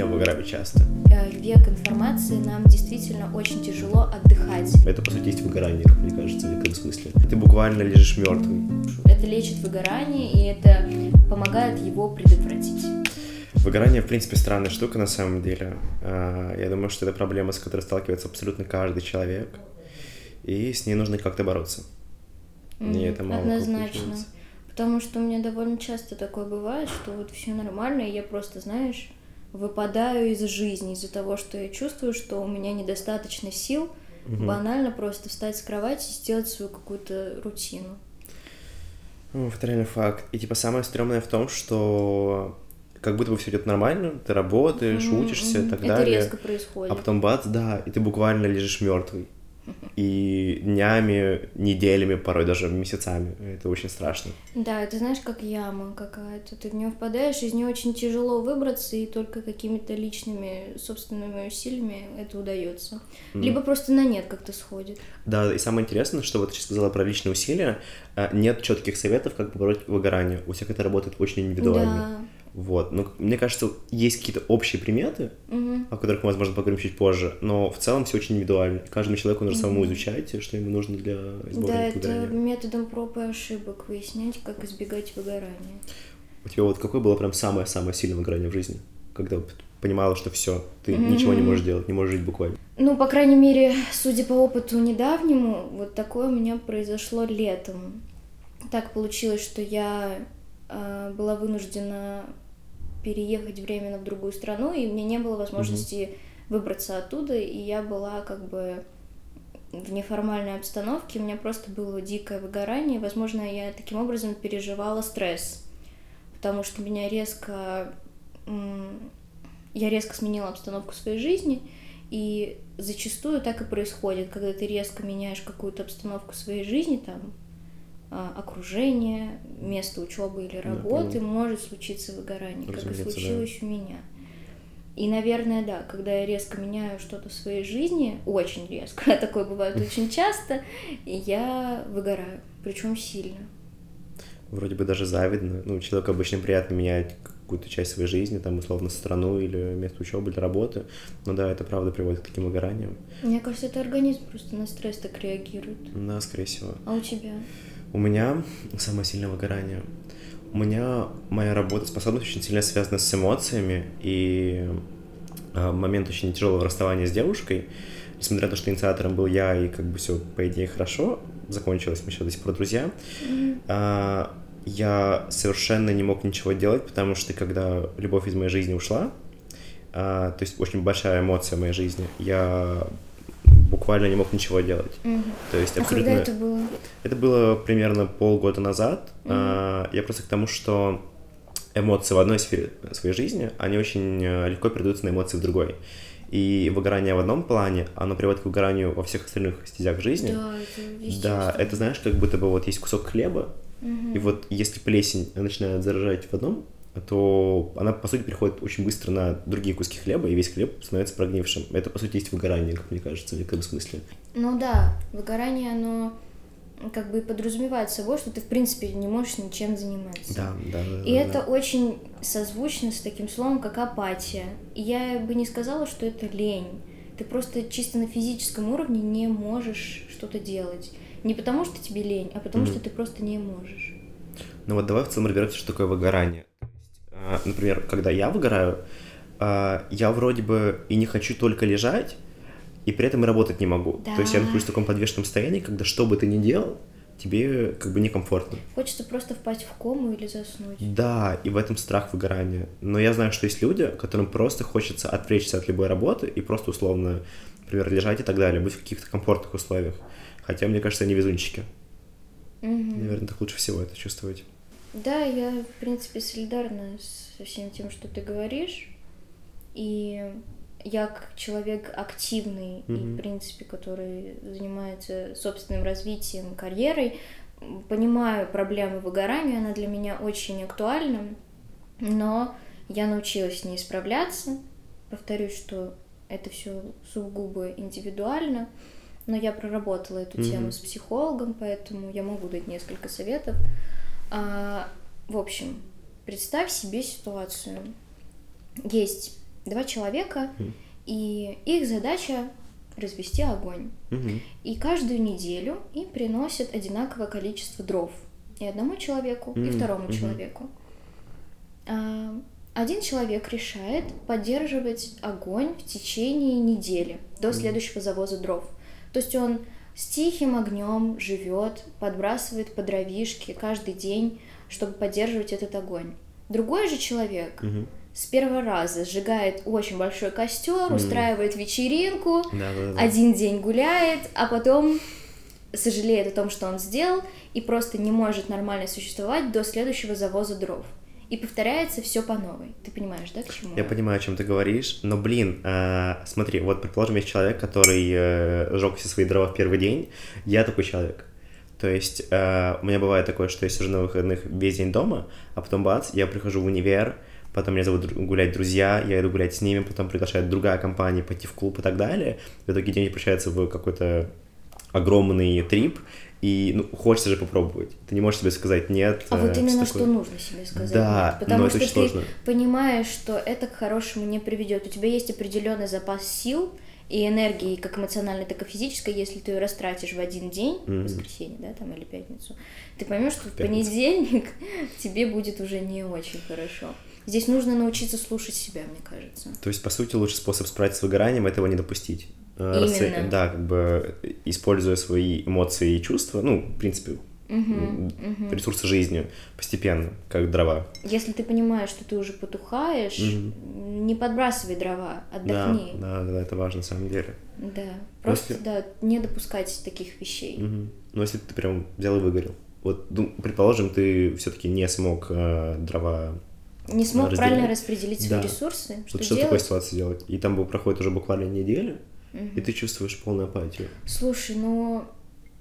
Я выгораю часто. Э, Век информации нам действительно очень тяжело отдыхать. Это, по сути, есть выгорание, как мне кажется, в некотором смысле. Ты буквально лежишь мертвый. Это лечит выгорание, и это помогает его предотвратить. Выгорание, в принципе, странная штука на самом деле. А, Я думаю, что это проблема, с которой сталкивается абсолютно каждый человек. И с ней нужно как-то бороться. Мгм, это мало Однозначно. Потому что у меня довольно часто такое бывает, что вот все нормально, и я просто, знаешь, выпадаю из жизни из-за того, что я чувствую, что у меня недостаточно сил Мгм. банально просто встать с кровати и сделать свою какую-то рутину. Ну, Это реально факт. И типа самое стрёмное в том, что как будто бы все идет нормально, ты работаешь, Мгм, учишься и так Это далее. резко происходит. А потом бац, да, и ты буквально лежишь мертвый. И днями, неделями, порой даже месяцами. Это очень страшно. Да, это знаешь, как яма какая-то. Ты в нее впадаешь, из нее очень тяжело выбраться, и только какими-то личными собственными усилиями это удается. Мгм. Либо просто на нет как-то сходит. Да, и самое интересное, что вот ты сейчас сказала про личные усилия, а, нет четких советов, как побороть выгорание. У всех это работает очень индивидуально. Да. Вот. Но мне кажется, есть какие-то общие приметы, Мгм. о которых мы, возможно, поговорим чуть позже, но в целом все очень индивидуально. Каждому человеку нужно самому изучать, что ему нужно для Да, избавления от это выгорания. методом проб и ошибок выяснять, как избегать выгорания. У тебя вот какое было прям самое-самое сильное выгорание в жизни? Когда понимала, что все, ты ничего не можешь делать, не можешь жить буквально. Ну, по крайней мере, судя по опыту недавнему, вот такое у меня произошло летом. Так получилось, что я была вынуждена переехать временно в другую страну, и мне не было возможности выбраться оттуда, и я была как бы в неформальной обстановке, у меня просто было дикое выгорание, возможно, я таким образом переживала стресс, потому что меня резко... Я резко сменила обстановку своей жизни, и зачастую так и происходит, когда ты резко меняешь какую-то обстановку своей жизни, там, а, окружение, место учебы или Да, работы, понял. может случиться выгорание, как и Разумеется, да. случилось у меня. И, наверное, да, когда я резко меняю что-то в своей жизни, очень резко, такое бывает очень часто, я выгораю, причем сильно. Вроде бы даже завидно. Ну, человеку обычно приятно менять какую-то часть своей жизни, там, условно, страну или место учебы или работы. Но да, это правда приводит к таким выгораниям. Мне кажется, это организм просто на стресс так реагирует. Да, скорее всего. А у тебя? У меня самое сильное выгорание. У меня моя работоспособность очень сильно связана с эмоциями, и э, момент очень тяжелого расставания с девушкой, несмотря на то, что инициатором был я, и как бы все, по идее, хорошо закончилось, мы сейчас до сих пор друзья, а, я совершенно не мог ничего делать, потому что когда любовь из моей жизни ушла, а, то есть очень большая эмоция в моей жизни, я буквально не мог ничего делать. Мгм. То есть А абсолютно... когда это было? Это было примерно полгода назад. А, Я просто к тому, что эмоции в одной сфере своей жизни, они очень э, легко передаются на эмоции в другой. И выгорание в одном плане, оно приводит к выгоранию во всех остальных стезях жизни. Да, это Да, это знаешь, как будто бы вот есть кусок хлеба, Мгм. и вот если плесень начинает заражать в одном, то она, по сути, переходит очень быстро на другие куски хлеба, и весь хлеб становится прогнившим. Это, по сути, есть выгорание, как мне кажется, в некотором смысле. Ну да, выгорание, оно как бы подразумевает собой, что ты, в принципе, не можешь ничем заниматься. Да, да, да. И да, это да. очень созвучно с таким словом, как апатия. И я бы не сказала, что это лень. Ты просто чисто на физическом уровне не можешь что-то делать. Не потому, что тебе лень, а потому, Мгм. что ты просто не можешь. Ну вот давай в целом разбираться, что такое выгорание. А, Например, когда я выгораю, а, я вроде бы и не хочу только лежать, и при этом и работать не могу. Да. То есть я нахожусь в таком подвешенном состоянии, когда что бы ты ни делал, тебе как бы некомфортно. Хочется просто впасть в кому или заснуть. Да, и в этом страх выгорания. Но я знаю, что есть люди, которым просто хочется отвлечься от любой работы и просто условно, например, лежать и так далее, быть в каких-то комфортных условиях. Хотя, мне кажется, они везунчики. Мгм. Наверное, так лучше всего это чувствовать. Да, я, в принципе, солидарна со всем тем, что ты говоришь. И я как человек активный и, Мгм. в принципе, который занимается собственным развитием, карьерой, понимаю проблему выгорания, она для меня очень актуальна, но я научилась с ней справляться. Повторюсь, что это все сугубо индивидуально, но я проработала эту Мгм. тему с психологом, поэтому я могу дать несколько советов. А, в общем, представь себе ситуацию. Есть два человека, и их задача развести огонь. И каждую неделю им приносят одинаковое количество дров. И одному человеку, и второму человеку. А, Один человек решает поддерживать огонь в течение недели до следующего завоза дров. То есть он с тихим огнем живет, подбрасывает по дровишке каждый день, чтобы поддерживать этот огонь. Другой же человек Мгм. с первого раза сжигает очень большой костер, устраивает вечеринку, Да, да, да. один день гуляет, а потом сожалеет о том, что он сделал, и просто не может нормально существовать до следующего завоза дров. И повторяется все по новой. Ты понимаешь, да, к чему? Я понимаю, о чем ты говоришь, но, блин, а, смотри, вот, предположим, есть человек, который э, сжег все свои дрова в первый день, я такой человек. То есть э, у меня бывает такое, что я сижу на выходных весь день дома, а потом бац, я прихожу в универ, потом меня зовут гулять друзья, я иду гулять с ними, потом приглашает другая компания пойти в клуб и так далее. В итоге день превращается в какой-то огромный трип, и ну, хочется же попробовать. Ты не можешь себе сказать нет. А вот э, именно всё что нужно себе сказать. Да, нет. Потому но что это ты очень сложно. понимаешь, что это к хорошему не приведет. У тебя есть определенный запас сил и энергии, как эмоциональной, так и физической, если ты ее растратишь в один день, Мгм. воскресенье, да, там, или пятницу, ты поймешь, что в Пятница. понедельник тебе будет уже не очень хорошо. Здесь нужно научиться слушать себя, мне кажется. То есть, по сути, лучший способ справиться с выгоранием это его не допустить. Э, Именно. Да, как бы используя свои эмоции и чувства, ну, в принципе, мгм. ресурсы жизни постепенно, как дрова. Если ты понимаешь, что ты уже потухаешь, не подбрасывай дрова, Да, отдохни. да, да, это важно на самом деле. Да, просто, Если- да, не допускать таких вещей. Мгм. Но если ты прям взял и выгорел, вот, ну, предположим, ты все-таки не смог э, дрова Не смог разделять. правильно распределить свои Да. ресурсы, что вот что в такой ситуации делать? И там проходит уже буквально неделя, Мгм. и ты чувствуешь полную апатию. Слушай, ну,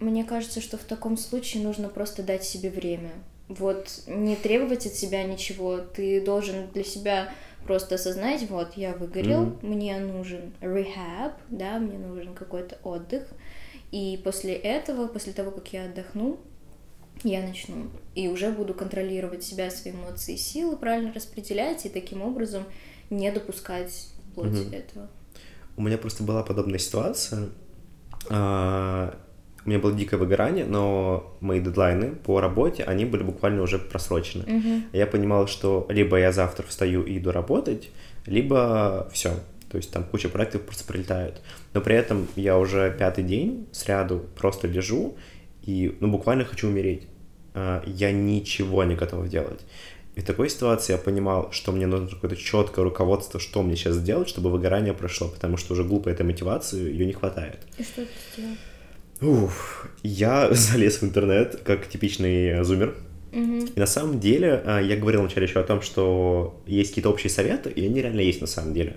мне кажется, что в таком случае нужно просто дать себе время. Вот не требовать от себя ничего, ты должен для себя просто осознать, вот, я выгорел, Мгм. мне нужен rehab, да, мне нужен какой-то отдых, и после этого, после того, как я отдохну, я начну и уже буду контролировать себя, свои эмоции силы, правильно распределять, и таким образом не допускать вплоть Мгм. этого. У меня просто была подобная ситуация. А, У меня было дикое выгорание, но мои дедлайны по работе, они были буквально уже просрочены. Мгм. Я понимал, что либо я завтра встаю и иду работать, либо все. То есть там куча проектов просто прилетают. Но при этом я уже пятый день сряду просто лежу и ну, буквально хочу умереть. А, Я ничего не готов делать. И в такой ситуации я понимал, что мне нужно какое-то четкое руководство, что мне сейчас сделать, чтобы выгорание прошло, потому что уже глупо этой мотивации, ее не хватает. И что ты сделал? Уф, я залез в интернет, как типичный зумер, Мгм. и на самом деле, а, я говорил вначале еще о том, что есть какие-то общие советы, и они реально есть на самом деле.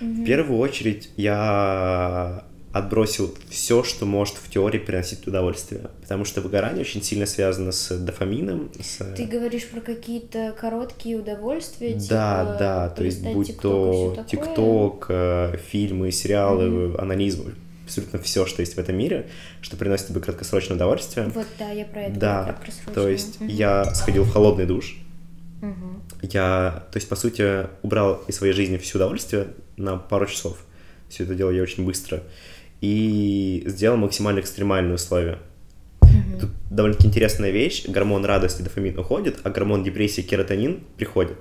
В первую очередь я отбросил все, что может в теории приносить удовольствие, потому что выгорание очень сильно связано с дофамином, с... Ты говоришь про какие-то короткие удовольствия, Да, типа да, то есть будь TikTok то? ТикТок, э, фильмы, сериалы, анализм, абсолютно все, что есть в этом мире, что приносит тебе краткосрочное удовольствие. Вот, да, я про это Да, то есть Мгм. я сходил в холодный душ, Мгм. я, то есть, по сути, убрал из своей жизни все удовольствие на пару часов. Все это делал я очень быстро. И сделал максимально экстремальные условия. Мгм. Тут довольно-таки интересная вещь. Гормон радости, дофамин уходит, а гормон депрессии, кератонин приходит.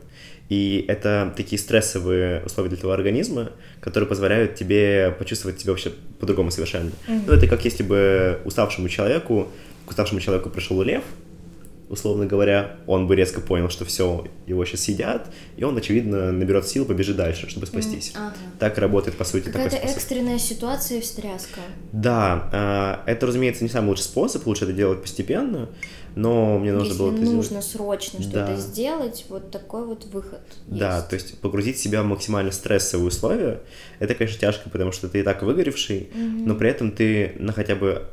И это такие стрессовые условия для твоего организма, которые позволяют тебе почувствовать себя вообще по-другому совершенно. Мгм. Ну, это как если бы уставшему человеку, к уставшему человеку пришел лев, условно говоря, он бы резко понял, что все, его сейчас съедят, и он, очевидно, наберет сил, побежит дальше, чтобы спастись. Ага. Так работает, по сути, такой Какая-то способ. экстренная ситуация и встряска. Да, а, это, разумеется, не самый лучший способ, лучше это делать постепенно, но мне нужно Если было это нужно сделать. срочно Да. что-то сделать, вот такой вот выход. Да, есть. то есть погрузить себя в максимально стрессовые условия, это, конечно, тяжко, потому что ты и так выгоревший, но при этом ты на хотя бы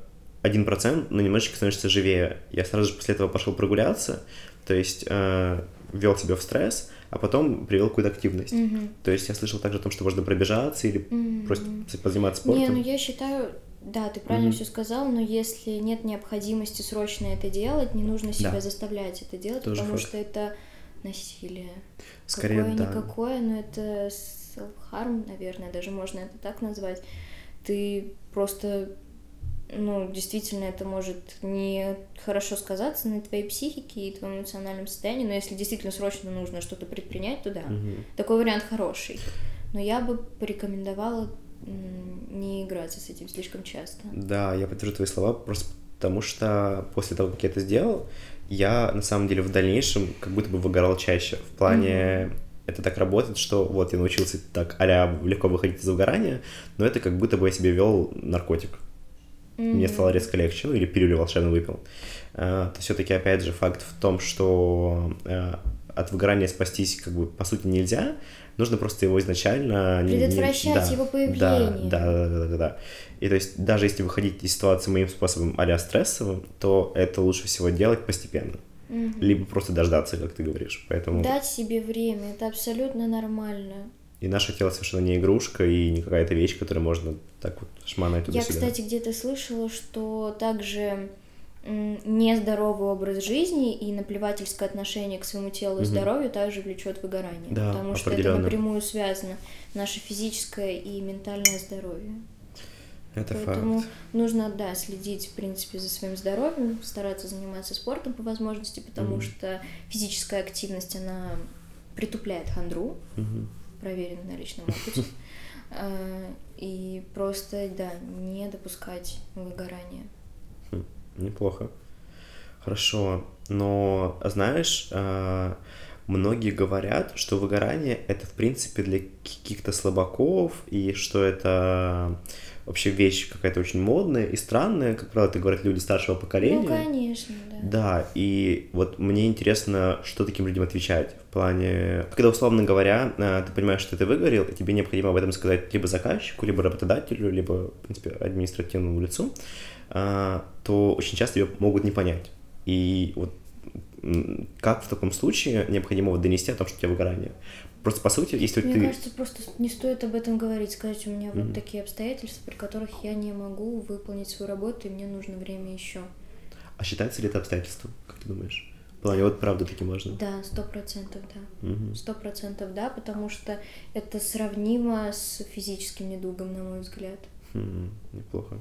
1%, но немножечко становишься живее. Я сразу же после этого пошел прогуляться, то есть э, ввел себя в стресс, а потом привел какую-то активность. Мгм. То есть я слышал также о том, что можно пробежаться или Мгм. просто позаниматься Не, спортом. ну я считаю, да, ты правильно Мгм. все сказал, но если нет необходимости срочно это делать, не нужно себя Да. заставлять это делать, Тоже потому факт. что это насилие. Скорее, какое да. никакое, но это self-harm, наверное, даже можно это так назвать. Ты просто, ну, действительно, это может не хорошо сказаться на твоей психике и твоем эмоциональном состоянии, но если действительно срочно нужно что-то предпринять, то да. Мгм. Такой вариант хороший. Но я бы порекомендовала не играться с этим слишком часто. Да, я подтвержу твои слова, просто потому что после того, как я это сделал, я на самом деле в дальнейшем как будто бы выгорал чаще. В плане это так работает, что вот я научился так а легко выходить из выгорания, но это как будто бы я себе вел наркотик. Мне Мгм. стало резко легче, ну или пилюлю волшебно выпил. А, то все-таки, опять же, факт в том, что а, от выгорания спастись, как бы, по сути, нельзя. Нужно просто его изначально... не- не- Предотвращать да, его Да, появление. да, да, да, да, да. И то есть даже если выходить из ситуации моим способом а стрессовым, то это лучше всего делать постепенно. Мгм. Либо просто дождаться, как ты говоришь. Поэтому Дать себе время, это абсолютно нормально. И наше тело совершенно не игрушка и не какая-то вещь, которую можно так вот шманать Я, туда-сюда. кстати, где-то слышала, что также нездоровый образ жизни и наплевательское отношение к своему телу и Мгм. здоровью также влечет выгорание. Да, потому что это напрямую связано наше физическое и ментальное здоровье. Это Поэтому факт. нужно, да, следить, в принципе, за своим здоровьем, стараться заниматься спортом по возможности, потому Мгм. что физическая активность, она притупляет хандру, Мгм. Проверено на личном опыте. А, И просто, да, не допускать выгорания. Хм, Неплохо. Хорошо. Но, знаешь, а, многие говорят, что выгорание это, в принципе, для каких-то слабаков, и что это вообще вещь какая-то очень модная и странная, как правило, это говорят люди старшего поколения. Ну, конечно, да. Да, и вот мне интересно, что таким людям отвечать. В плане, когда, условно говоря, э, ты понимаешь, что ты выгорел, и тебе необходимо об этом сказать либо заказчику, либо работодателю, либо, в принципе, административному лицу, а, то очень часто ее могут не понять. И вот как в таком случае необходимо вот донести о том, что у тебя выгорание? Просто, по сути, если Мне ты... кажется, просто не стоит об этом говорить, сказать, у меня Мгм. вот такие обстоятельства, при которых я не могу выполнить свою работу, и мне нужно время еще. А считается ли это обстоятельством, как ты думаешь? В плане, вот правда таки можно? Да, сто процентов, да. Сто процентов, да, потому что это сравнимо с физическим недугом, на мой взгляд. Хм, неплохо.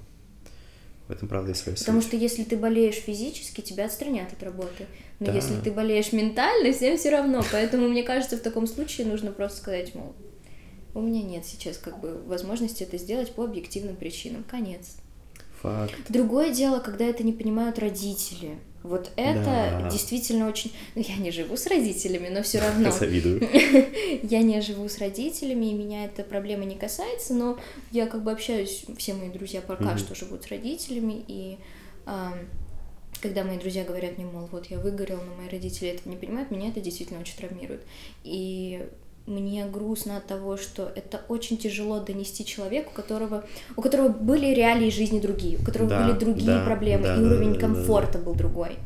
В этом, правда, есть своя Потому что если ты болеешь физически, тебя отстранят от работы. Но Да. если ты болеешь ментально, всем все равно. Поэтому, мне кажется, в таком случае нужно просто сказать, мол, у меня нет сейчас как бы возможности это сделать по объективным причинам. Конец. Факт. Другое дело, когда это не понимают родители. Вот это Да. действительно очень... Ну, я не живу с родителями, но все равно. Завидую. Я не живу с родителями, и меня эта проблема не касается, но я как бы общаюсь, все мои друзья пока что живут с родителями, и когда мои друзья говорят мне, мол, вот я выгорел, но мои родители этого не понимают, меня это действительно очень травмирует. И мне грустно от того, что это очень тяжело донести человеку, у которого, у которого были реалии жизни другие, у которого Да, были другие да, проблемы, да, и да, уровень да, да, да. комфорта был другой.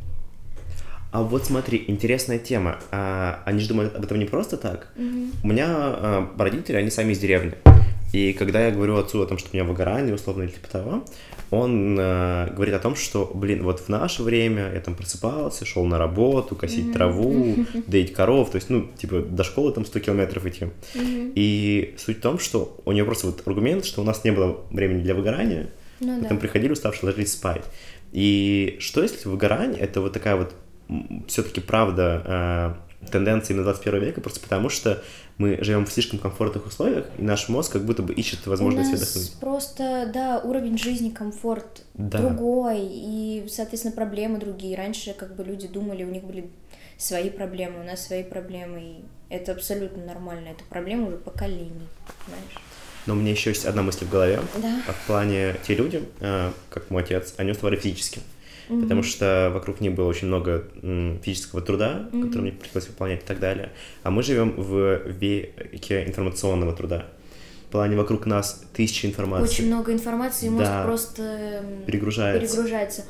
А вот смотри, интересная тема. А, они же думают об этом не просто так. Мгм. У меня а, родители, они сами из деревни. И когда я говорю отцу о том, что у меня выгорание, условно, или типа того, он а, говорит о том, что, блин, вот в наше время я там просыпался, шел на работу, косить Мгм. траву, доить коров, то есть, ну, типа, до школы там 100 километров идти. Мгм. И суть в том, что у него просто вот аргумент, что у нас не было времени для выгорания, Ну да. Потом приходили уставшие, ложились спать. И что если выгорание это вот такая вот все-таки правда э, тенденция на 21 века, просто потому что мы живем в слишком комфортных условиях, и наш мозг как будто бы ищет возможность У нас отдохнуть. просто, да, уровень жизни, комфорт Да. другой, и, соответственно, проблемы другие. Раньше как бы люди думали, у них были свои проблемы, у нас свои проблемы, и это абсолютно нормально. Это проблема уже поколений, знаешь. Но у меня еще есть одна мысль в голове. Да. А в плане те люди, э, как мой отец, они уставали физически. Мгм. Потому что вокруг них было очень много физического труда, Мгм. который мне пришлось выполнять и так далее. А мы живем в веке информационного труда. В плане вокруг нас тысячи информации. Очень много информации, Да. просто м, Перегружается. перегружается.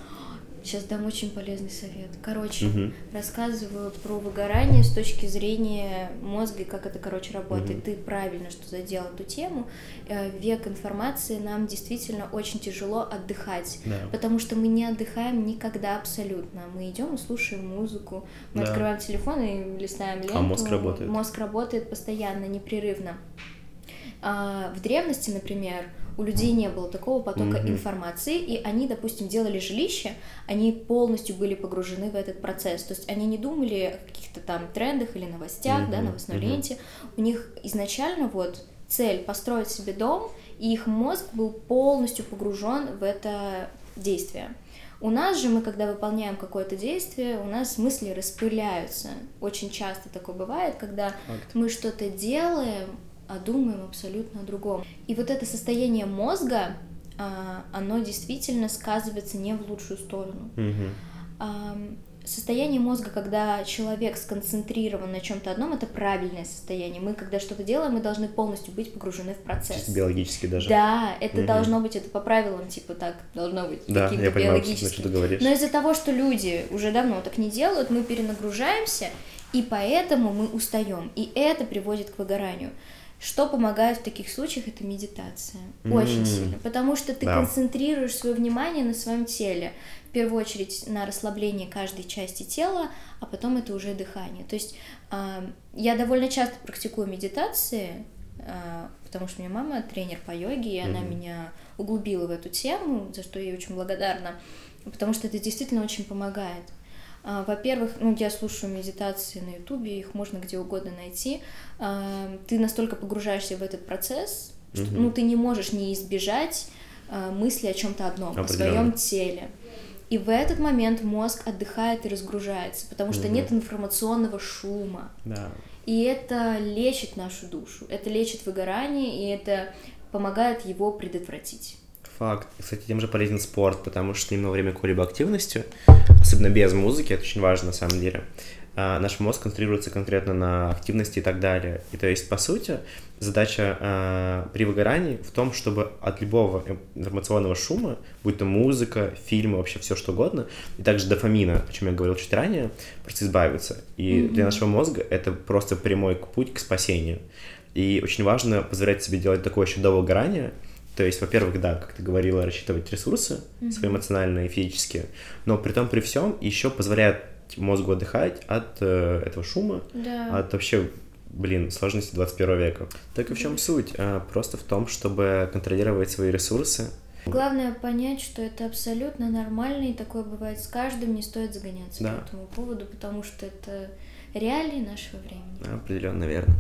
Сейчас дам очень полезный совет. Короче, Мгм. рассказываю про выгорание с точки зрения мозга и как это, короче, работает. Мгм. Ты правильно, что задел эту тему. Э, Век информации нам действительно очень тяжело отдыхать. Да. Потому что мы не отдыхаем никогда абсолютно. Мы идем и слушаем музыку, мы Да. открываем телефон и листаем ленту. А мозг работает. Мозг работает постоянно, непрерывно. А, в древности, например, у людей не было такого потока Мгм. информации, и они, допустим, делали жилище, они полностью были погружены в этот процесс. То есть они не думали о каких-то там трендах или новостях, да, Мгм, новостной мгм. ленте. У них изначально вот цель построить себе дом, и их мозг был полностью погружен в это действие. У нас же мы, когда выполняем какое-то действие, у нас мысли распыляются. Очень часто такое бывает, когда Факт. мы что-то делаем, а думаем абсолютно о другом. И вот это состояние мозга, а, оно действительно сказывается не в лучшую сторону. Ам, Состояние мозга, когда человек сконцентрирован на чем-то одном, это правильное состояние. Мы, когда что-то делаем, мы должны полностью быть погружены в процесс. Чисто биологически даже. Да, это Мгм. должно быть, это по правилам, типа так, должно быть. Да, я понимаю, что ты говоришь. Но из-за того, что люди уже давно так не делают, мы перенагружаемся, и поэтому мы устаем. И это приводит к выгоранию. Что помогает в таких случаях, это медитация. Очень М. сильно. Потому что ты Да. концентрируешь свое внимание на своем теле. В первую очередь на расслаблении каждой части тела, а потом это уже дыхание. То есть а, я довольно часто практикую медитации, а, потому что у меня мама тренер по йоге, и она Мгм. меня углубила в эту тему, за что я ей очень благодарна, потому что это действительно очень помогает. А, Во-первых, ну, я слушаю медитации на Ютубе, их можно где угодно найти. А, Ты настолько погружаешься в этот процесс, что Мгм. ну, ты не можешь не избежать а, мысли о чем-то одном, о своем теле. И в этот момент мозг отдыхает и разгружается, потому что Мгм. нет информационного шума. Да. И это лечит нашу душу, это лечит выгорание, и это помогает его предотвратить. Факт. Кстати, тем же полезен спорт, потому что именно во время какой-либо активности, особенно без музыки, это очень важно на самом деле, а, наш мозг концентрируется конкретно на активности и так далее. И то есть, по сути, задача а, при выгорании в том, чтобы от любого информационного шума, будь то музыка, фильмы, вообще все что угодно, и также дофамина, о чем я говорил чуть ранее, просто избавиться. И для нашего мозга это просто прямой путь к спасению. И очень важно позволять себе делать такое еще до выгорания, то есть, во-первых, да, как ты говорила, рассчитывать ресурсы свои эмоциональные и физические, но при том, при всем еще позволяет мозгу отдыхать от э, этого шума, Да. от вообще, блин, сложности 21 века. Так и в чем суть? А, просто в том, чтобы контролировать свои ресурсы. Главное понять, что это абсолютно нормально, и такое бывает с каждым, не стоит загоняться Да. по этому поводу, потому что это реалии нашего времени. Определенно верно.